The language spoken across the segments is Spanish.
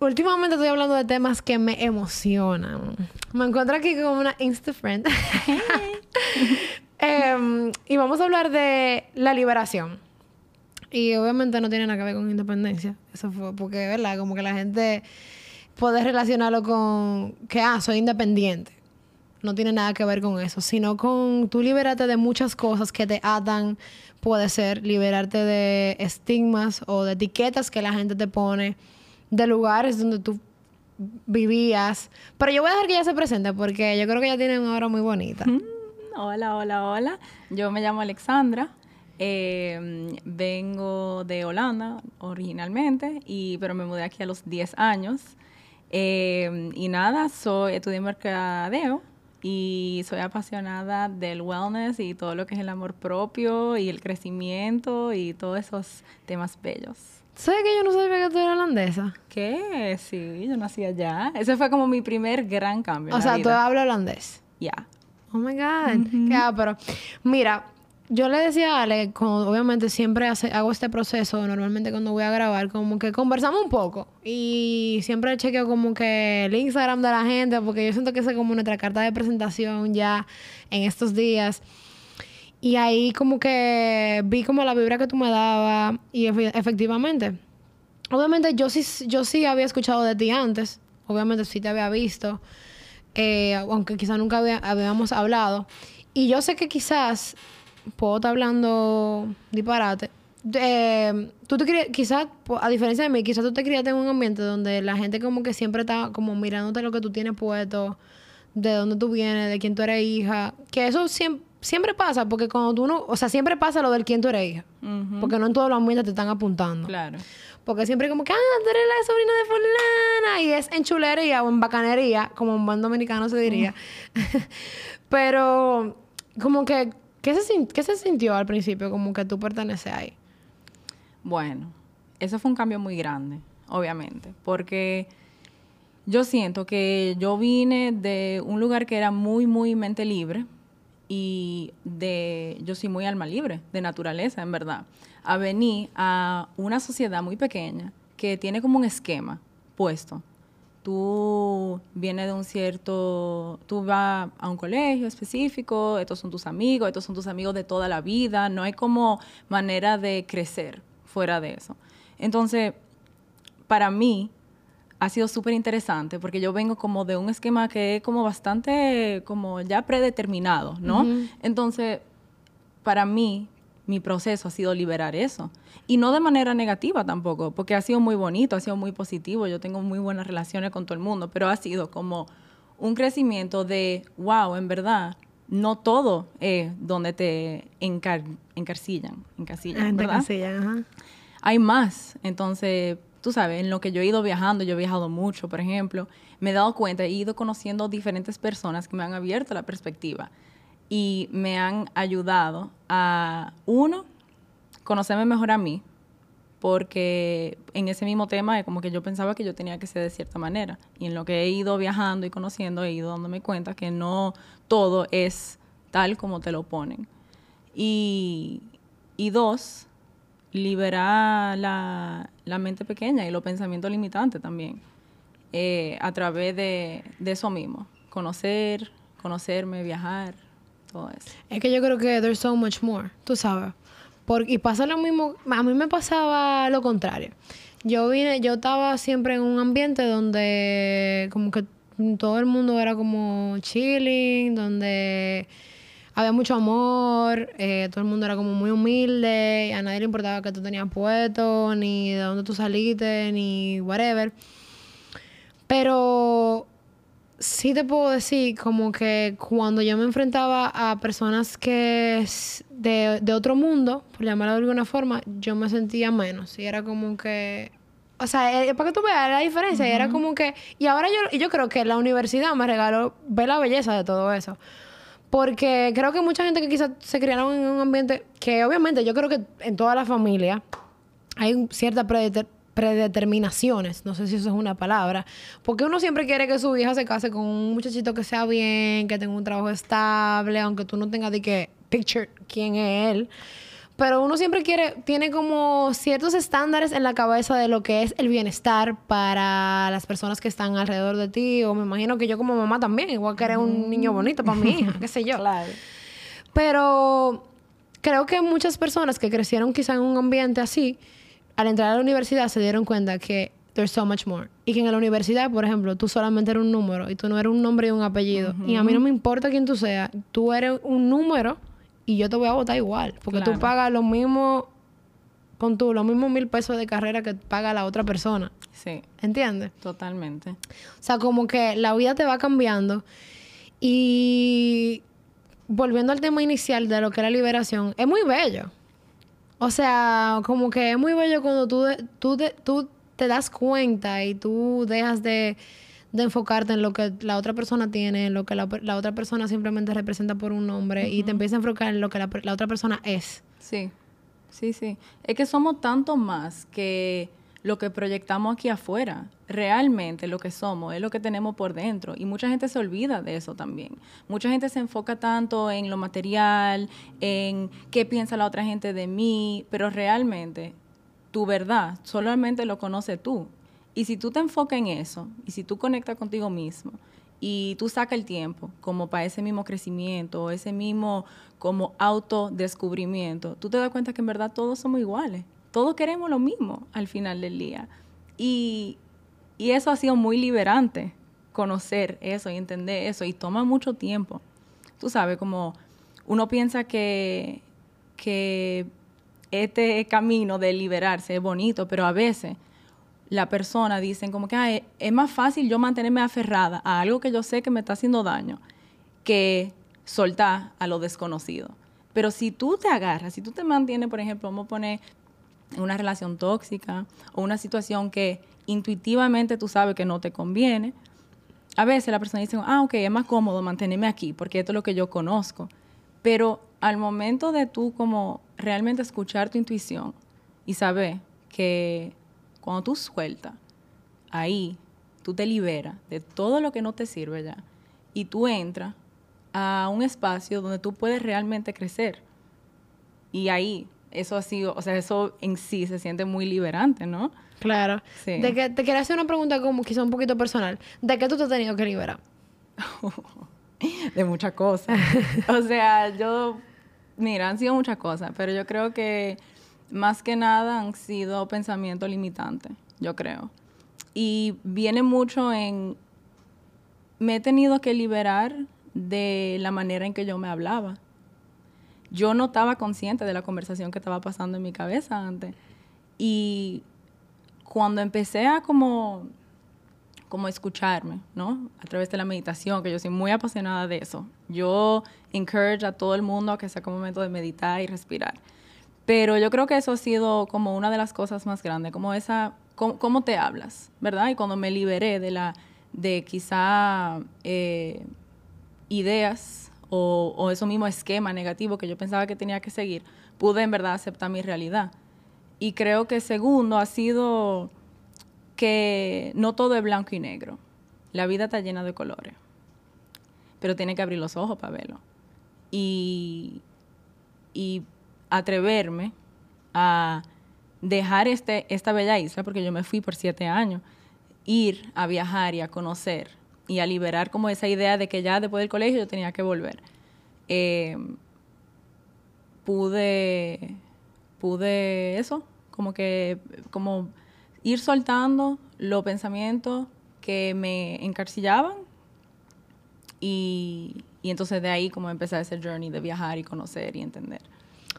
últimamente estoy hablando de temas que me emocionan. Me encuentro aquí con una Insta friend. Em, y vamos a hablar de la liberación. Y obviamente no tiene nada que ver con independencia. Eso fue porque, ¿verdad? Como que la gente puede relacionarlo con que, ah, soy independiente. No tiene nada que ver con eso, sino con tú liberarte de muchas cosas que te atan. Puede ser liberarte de estigmas o de etiquetas que la gente te pone, de lugares donde tú vivías. Pero yo voy a dejar que ella se presente porque yo creo que ella tiene una obra muy bonita. Mm, hola, hola, hola. Yo me llamo Alexandra. Eh, vengo de Holanda originalmente, y, pero me mudé aquí a los 10 años. Eh, y nada, soy estudié mercadeo y soy apasionada del wellness y todo lo que es el amor propio y el crecimiento y todos esos temas bellos. ¿Sabes que yo no sabía que tú eras holandesa? ¿Qué? Sí, yo nací allá. Ese fue como mi primer gran cambio. O sea, tú hablas holandés. Ya. Oh my God. pero mira, yo le decía a Ale, obviamente siempre hago este proceso, normalmente cuando voy a grabar, como que conversamos un poco. Y siempre chequeo como que el Instagram de la gente, porque yo siento que es como nuestra carta de presentación ya en estos días. Y ahí como que vi como la vibra que tú me dabas y efectivamente. Obviamente yo sí, yo sí había escuchado de ti antes, obviamente sí te había visto, eh, aunque quizás nunca habíamos hablado. Y yo sé que quizás puedo estar hablando disparate. Eh, tú te quizás, a diferencia de mí, quizás tú te criaste en un ambiente donde la gente como que siempre está como mirándote lo que tú tienes puesto, de dónde tú vienes, de quién tú eres hija. Que eso siempre, siempre pasa, porque cuando tú no, o sea, siempre pasa lo del quién tú eres hija. Porque no en todos los ambientes te están apuntando. Claro. Porque siempre como que, ah, tú eres la sobrina de fulana. Y es en chulería o en bacanería, como un buen dominicano se diría. Pero como que ¿Qué se, ¿Qué se sintió al principio como que tú perteneces ahí? Bueno, eso fue un cambio muy grande, obviamente, porque yo siento que yo vine de un lugar que era muy, muy mente libre y de, yo soy muy alma libre, de naturaleza, en verdad, a venir a una sociedad muy pequeña que tiene como un esquema puesto tú vienes de un cierto, tú vas a un colegio específico, estos son tus amigos, estos son tus amigos de toda la vida, no hay como manera de crecer fuera de eso. Entonces, para mí ha sido súper interesante porque yo vengo como de un esquema que es como bastante, como ya predeterminado, ¿no? Entonces, para mí, mi proceso ha sido liberar eso. Y no de manera negativa tampoco, porque ha sido muy bonito, ha sido muy positivo, yo tengo muy buenas relaciones con todo el mundo, pero ha sido como un crecimiento de, wow, en verdad, no todo es donde te encarcillan, encasillan, ¿verdad? Hay más, entonces, tú sabes, en lo que yo he ido viajando, yo he viajado mucho, por ejemplo, me he dado cuenta, he ido conociendo diferentes personas que me han abierto la perspectiva y me han ayudado a, uno, conocerme mejor a mí, porque en ese mismo tema como que yo pensaba que yo tenía que ser de cierta manera. Y en lo que he ido viajando y conociendo, he ido dándome cuenta que no todo es tal como te lo ponen. Y, dos, liberar la, mente pequeña y los pensamientos limitantes también, eh, a través de, de eso mismo. Conocer, conocerme, viajar, es que yo creo que there's so much more, tú sabes. y pasa lo mismo, a mí me pasaba lo contrario. Yo vine, yo estaba siempre en un ambiente donde como que todo el mundo era como chilling, donde había mucho amor, eh, todo el mundo era como muy humilde, a nadie le importaba que tú tenías puesto, ni de dónde tú saliste, ni whatever. Pero sí te puedo decir como que cuando yo me enfrentaba a personas que de, de otro mundo, por llamarlo de alguna forma, yo me sentía menos. Y era como que... O sea, eh, para que tú veas la diferencia, y era como que... Y ahora yo, yo creo que la universidad me regaló ver la belleza de todo eso. Porque creo que mucha gente que quizás se criaron en un ambiente que obviamente yo creo que en toda la familia hay cierta predeterminaciones, no sé si eso es una palabra, porque uno siempre quiere que su hija se case con un muchachito que sea bien, que tenga un trabajo estable, aunque tú no tengas de que picture quién es él. Pero uno siempre quiere, tiene como ciertos estándares en la cabeza de lo que es el bienestar para las personas que están alrededor de ti. O me imagino que yo como mamá también, igual que un niño bonito para mi hija, qué sé yo. Claro. Pero creo que muchas personas que crecieron quizá en un ambiente así, al entrar a la universidad se dieron cuenta que there's so much more. Y que en la universidad, por ejemplo, tú solamente eres un número y tú no eres un nombre y un apellido. Y a mí no me importa quién tú seas, tú eres un número y yo te voy a votar igual. Porque tú pagas lo mismo, con tú, los mismos mil pesos de carrera que paga la otra persona. Sí. ¿Entiendes? Totalmente. O sea, como que la vida te va cambiando. Y volviendo al tema inicial de lo que es la liberación, es muy bello. O sea, como que es muy bello cuando tú, tú, tú te das cuenta y tú dejas de de enfocarte en lo que la otra persona tiene, en lo que la, otra persona simplemente representa por un nombre y te empieza a enfocar en lo que la, otra persona es. Sí, sí, sí. Es que somos tanto más que lo que proyectamos aquí afuera. Realmente lo que somos es lo que tenemos por dentro. Y mucha gente se olvida de eso también. Mucha gente se enfoca tanto en lo material, en qué piensa la otra gente de mí, pero realmente tu verdad solamente lo conoces tú. Y si tú te enfocas en eso, y si tú conectas contigo mismo, y tú sacas el tiempo como para ese mismo crecimiento, ese mismo como autodescubrimiento, tú te das cuenta que en verdad todos somos iguales. Todos queremos lo mismo al final del día. Y, y eso ha sido muy liberante, conocer eso y entender eso, y toma mucho tiempo. Tú sabes, como uno piensa que, que este camino de liberarse es bonito, pero a veces la persona dicen como que es más fácil yo mantenerme aferrada a algo que yo sé que me está haciendo daño que soltar a lo desconocido. Pero si tú te agarras, si tú te mantienes, por ejemplo, vamos a poner una relación tóxica o una situación que intuitivamente tú sabes que no te conviene, a veces la persona dice, ah, ok, es más cómodo mantenerme aquí porque esto es lo que yo conozco. Pero al momento de tú como realmente escuchar tu intuición y saber que cuando tú sueltas, ahí tú te liberas de todo lo que no te sirve ya y tú entras a un espacio donde tú puedes realmente crecer. Y ahí, eso ha sido, o sea, eso en sí se siente muy liberante, ¿no? Claro. Sí. De que te quiero hacer una pregunta como quizá un poquito personal. ¿De qué tú te has tenido que liberar? de muchas cosas. o sea, yo, mira, han sido muchas cosas, pero yo creo que más que nada han sido pensamientos limitantes, yo creo. Y viene mucho en, me he tenido que liberar de la manera en que yo me hablaba. Yo no estaba consciente de la conversación que estaba pasando en mi cabeza antes. Y cuando empecé a como, como escucharme, ¿no? A través de la meditación, que yo soy muy apasionada de eso. Yo encourage a todo el mundo a que saque un momento de meditar y respirar. Pero yo creo que eso ha sido como una de las cosas más grandes, como esa, cómo, te hablas, ¿verdad? Y cuando me liberé de la, de quizá eh, ideas o, o eso mismo esquema negativo que yo pensaba que tenía que seguir, pude en verdad aceptar mi realidad. Y creo que segundo ha sido que no todo es blanco y negro. La vida está llena de colores. Pero tiene que abrir los ojos para verlo. Y, y atreverme a dejar este, esta bella isla, porque yo me fui por siete años, ir a viajar y a conocer y a liberar como esa idea de que ya después del colegio yo tenía que volver. Eh, pude, pude eso, como que, como ir soltando los pensamientos que me encarcillaban y, y entonces de ahí como empezar ese journey de viajar y conocer y entender.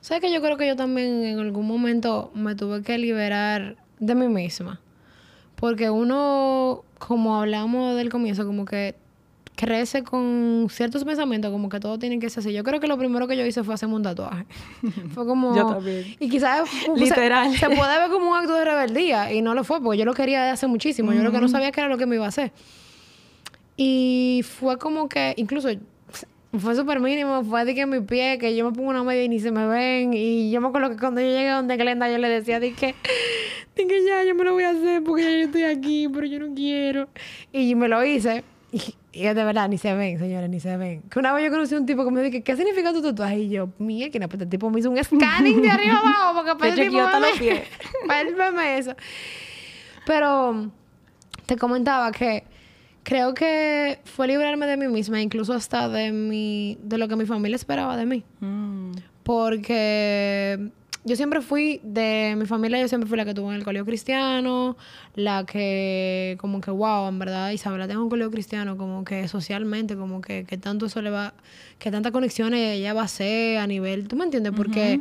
¿Sabes que yo creo que yo también en algún momento me tuve que liberar de mí misma? Porque uno, como hablamos del comienzo, como que crece con ciertos pensamientos, como que todo tiene que ser así. Yo creo que lo primero que yo hice fue hacerme un tatuaje. fue como... yo también. Y quizás... Literal. Se, puede ver como un acto de rebeldía y no lo fue, porque yo lo quería de hace muchísimo. Yo lo que no sabía que era lo que me iba a hacer. Y fue como que, incluso fue súper mínimo, fue de que mi pie, que yo me pongo una media y ni se me ven. Y yo me acuerdo que cuando yo llegué donde Glenda, yo le decía, dije, que ya, yo me lo voy a hacer porque ya yo estoy aquí, pero yo no quiero. Y me lo hice. Y, Y de verdad, ni se ven, señores, ni se ven. Que una vez yo conocí a un tipo que me dijo, ¿qué significa tu tatuaje? Y yo, mía, que pues el tipo me hizo un scanning de arriba abajo porque para el tipo verme eso. Pero te comentaba que creo que fue librarme de mí misma, incluso hasta de mi, de lo que mi familia esperaba de mí. Mm. Porque yo siempre fui, de mi familia, yo siempre fui la que tuvo en el colegio cristiano, la que, como que, wow, en verdad, Isabela tengo un colegio cristiano, como que socialmente, como que, que tanto eso le va, que tantas conexiones ella va a hacer a nivel, ¿tú me entiendes? Porque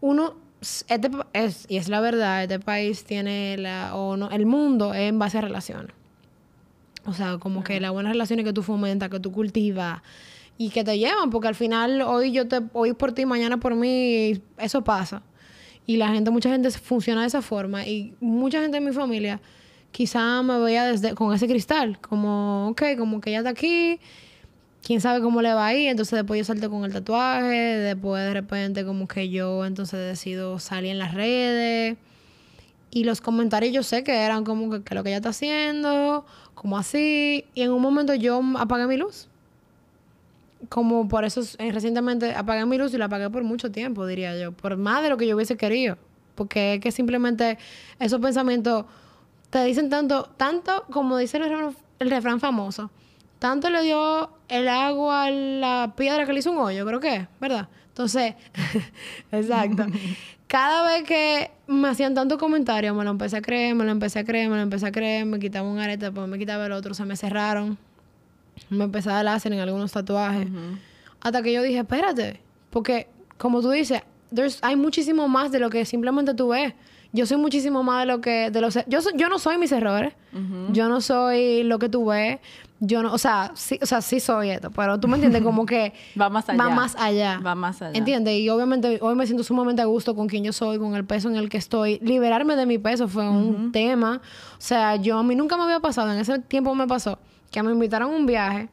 uno, este, es, y es la verdad, este país tiene la, o no, el mundo es en base a relaciones. O sea, como que las buenas relaciones que tú fomentas, que tú cultivas, y que te llevan, porque al final hoy yo te hoy por ti, mañana por mí, eso pasa. Y la gente, mucha gente funciona de esa forma. Y mucha gente en mi familia quizá me veía desde, con ese cristal, como, ok, como que ya está aquí, quién sabe cómo le va a ir. Entonces después yo salto con el tatuaje, después de repente como que yo entonces decido salir en las redes. Y los comentarios yo sé que eran como que, lo que ella está haciendo, como así. Y en un momento yo apagué mi luz como por eso eh, recientemente apagué mi luz y la apagué por mucho tiempo, diría yo, por más de lo que yo hubiese querido. Porque es que simplemente esos pensamientos te dicen tanto, tanto como dice el refrán, famoso, tanto le dio el agua a la piedra que le hizo un hoyo, creo que, ¿verdad? Entonces, exacto. Cada vez que me hacían tantos comentarios, me lo empecé a creer, me lo empecé a creer, me lo empecé a creer, me quitaba un arete, después me quitaba el otro, se me cerraron me empecé a láser en algunos tatuajes. Hasta que yo dije, espérate, porque como tú dices, hay muchísimo más de lo que simplemente tú ves. Yo soy muchísimo más de lo que... De los, yo, yo no soy mis errores. Yo no soy lo que tú ves. Yo no... O sea, sí, o sea, sí soy esto. Pero tú me entiendes como que... va más allá. Va más allá. Va más allá. ¿Entiendes? Y obviamente hoy me siento sumamente a gusto con quien yo soy, con el peso en el que estoy. Liberarme de mi peso fue un tema. O sea, yo a mí nunca me había pasado. En ese tiempo me pasó que me invitaron a un viaje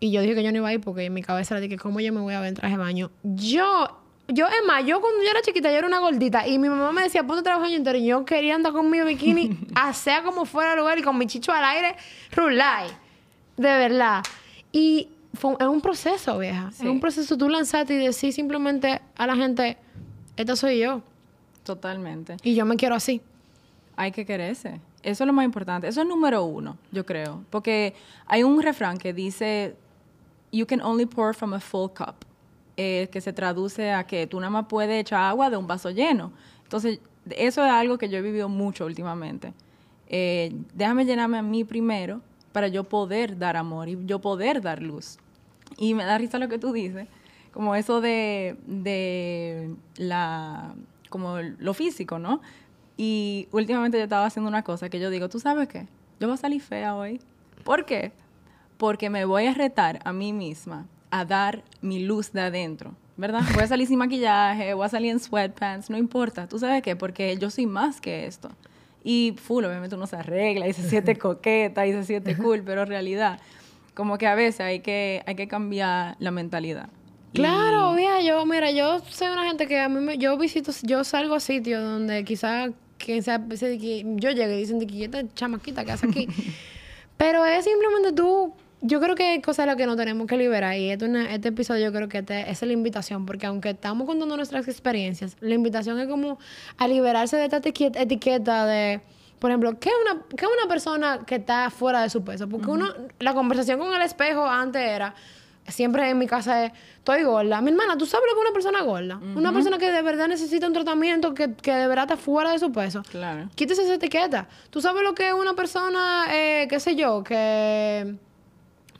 y yo dije que yo no iba a ir porque en mi cabeza era de que cómo yo me voy a ver en traje de baño. Yo, yo, es más, yo cuando yo era chiquita yo era una gordita y mi mamá me decía, ponte trabajo año entero y yo quería andar con mi bikini, sea como fuera el lugar y con mi chicho al aire, rulay. De verdad. Y fue, es un proceso, vieja. Es un proceso tú lanzarte y decir simplemente a la gente, esta soy yo. Totalmente. Y yo me quiero así. Hay que quererse. Eso es lo más importante. Eso es número uno, yo creo. Porque hay un refrán que dice, you can only pour from a full cup. Eh, que se traduce a que tú nada más puedes echar agua de un vaso lleno. Entonces, eso es algo que yo he vivido mucho últimamente. Eh, déjame llenarme a mí primero para yo poder dar amor y yo poder dar luz. Y me da risa lo que tú dices, como eso de, de la, como lo físico, ¿no? Y últimamente yo estaba haciendo una cosa que yo digo, ¿tú sabes qué? Yo voy a salir fea hoy. ¿Por qué? Porque me voy a retar a mí misma a dar mi luz de adentro, ¿verdad? Voy a salir sin maquillaje, voy a salir en sweatpants, no importa. ¿Tú sabes qué? Porque yo soy más que esto. Y full, obviamente uno se arregla y se siente coqueta y se siente cool, pero en realidad, como que a veces hay que, hay que cambiar la mentalidad. Claro, mira, yo, mira, yo soy una gente que a mí me, yo visito, yo salgo a sitios donde quizás que sea, yo llegué y dicen de que esta chamaquita que hace aquí. Pero es simplemente tú, yo creo que es cosa de lo que no tenemos que liberar. Y este, este episodio yo creo que este, es la invitación, porque aunque estamos contando nuestras experiencias, la invitación es como a liberarse de esta etiqueta de por ejemplo, ¿qué es una, qué una persona que está fuera de su peso? Porque uno, la conversación con el espejo antes era, siempre en mi casa es, estoy gorda. Mi hermana, ¿tú sabes lo que es una persona gorda? Una persona que de verdad necesita un tratamiento que, que, de verdad está fuera de su peso. Claro. Quítese esa etiqueta. ¿Tú sabes lo que es una persona, eh, qué sé yo, que...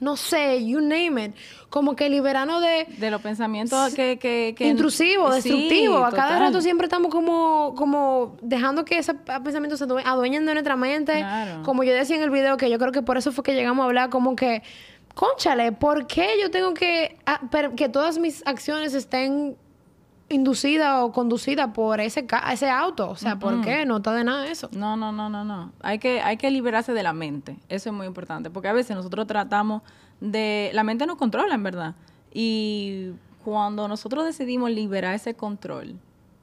No sé, you name it. Como que liberarnos de... De los pensamientos que... que, que intrusivos, destructivos. a cada rato siempre estamos como, como dejando que esos pensamientos se adueñen de nuestra mente. Como yo decía en el video, que yo creo que por eso fue que llegamos a hablar como que conchale, ¿por qué yo tengo que ah, que todas mis acciones estén inducidas o conducidas por ese ese auto? O sea, ¿por qué? No está de nada eso. No, no, no, no, no. Hay que hay que liberarse de la mente. Eso es muy importante, porque a veces nosotros tratamos de la mente nos controla, en verdad. Y cuando nosotros decidimos liberar ese control,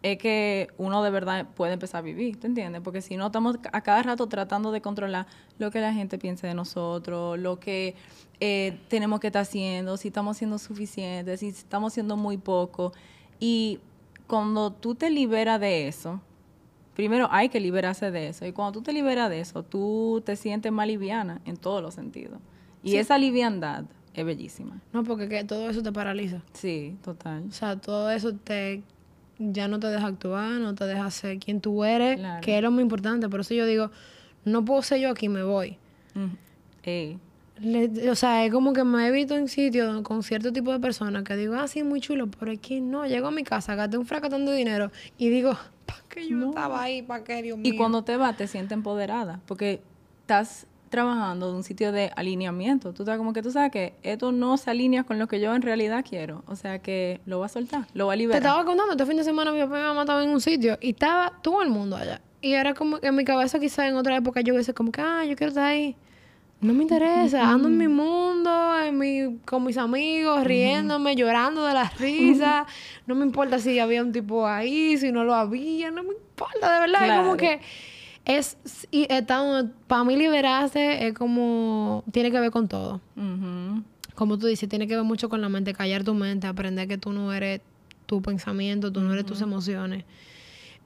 es que uno de verdad puede empezar a vivir, ¿te entiendes? Porque si no, estamos a cada rato tratando de controlar lo que la gente piense de nosotros, lo que eh, tenemos que estar haciendo, si estamos siendo suficientes, si estamos siendo muy poco. Y cuando tú te liberas de eso, primero hay que liberarse de eso. Y cuando tú te liberas de eso, tú te sientes más liviana en todos los sentidos. Y esa liviandad es bellísima. No, porque que todo eso te paraliza. Sí, total. O sea, todo eso te ya no te deja actuar, no te deja ser quien tú eres, que es lo muy importante. Por eso yo digo, no puedo ser yo aquí, me voy. O sea, es como que me he visto en sitios con cierto tipo de personas que digo, ah, sí, muy chulo, pero aquí no. Llego a mi casa, gasté un fracatón de dinero y digo, ¿para qué yo estaba ahí? ¿Para qué, Dios mío? Y cuando te vas, te sientes empoderada, porque estás trabajando de un sitio de alineamiento. Tú estás como que tú sabes que esto no se alinea con lo que yo en realidad quiero. O sea que lo va a soltar, lo va a liberar. Te estaba contando, este fin de semana mi papá me mamá estaban en un sitio y estaba todo el mundo allá. Y era como que en mi cabeza quizás en otra época yo hubiese como que, ah, yo quiero estar ahí. No me interesa, ando en mi mundo, en mi, con mis amigos, riéndome, llorando de la risa. No me importa si había un tipo ahí, si no lo había, no me importa, de verdad. Es como que es y para mí liberarse es como tiene que ver con todo. Como tú dices tiene que ver mucho con la mente callar tu mente aprender que tú no eres tu pensamiento tú no eres tus emociones.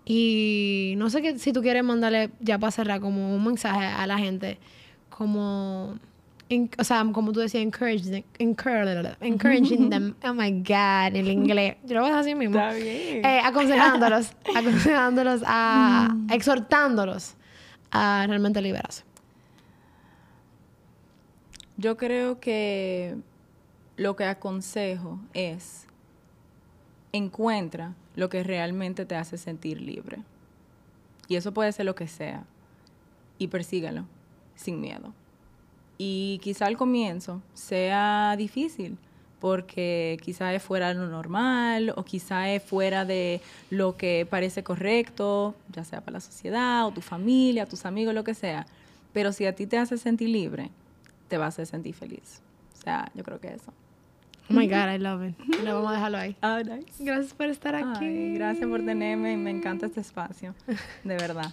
Y no sé que, si tú quieres mandarle ya para cerrar como un mensaje a la gente como o sea, como tú decías, encouraging, encouraging them. Oh my God, el inglés. Yo lo voy a decir así mismo. Está bien. Eh, aconsejándolos, aconsejándolos a, mm. exhortándolos a realmente liberarse. Yo creo que lo que aconsejo es encuentra lo que realmente te hace sentir libre. Y eso puede ser lo que sea. Y persígalo sin miedo. Y quizá al comienzo sea difícil, porque quizá es fuera de lo normal o quizá es fuera de lo que parece correcto, ya sea para la sociedad o tu familia, tus amigos, lo que sea. Pero si a ti te hace sentir libre, te vas a hacer sentir feliz. O sea, yo creo que eso. Oh my God, I love it. Lo vamos a dejarlo ahí. Ah, nice. Gracias por estar aquí. gracias por tenerme. Me encanta este espacio. De verdad.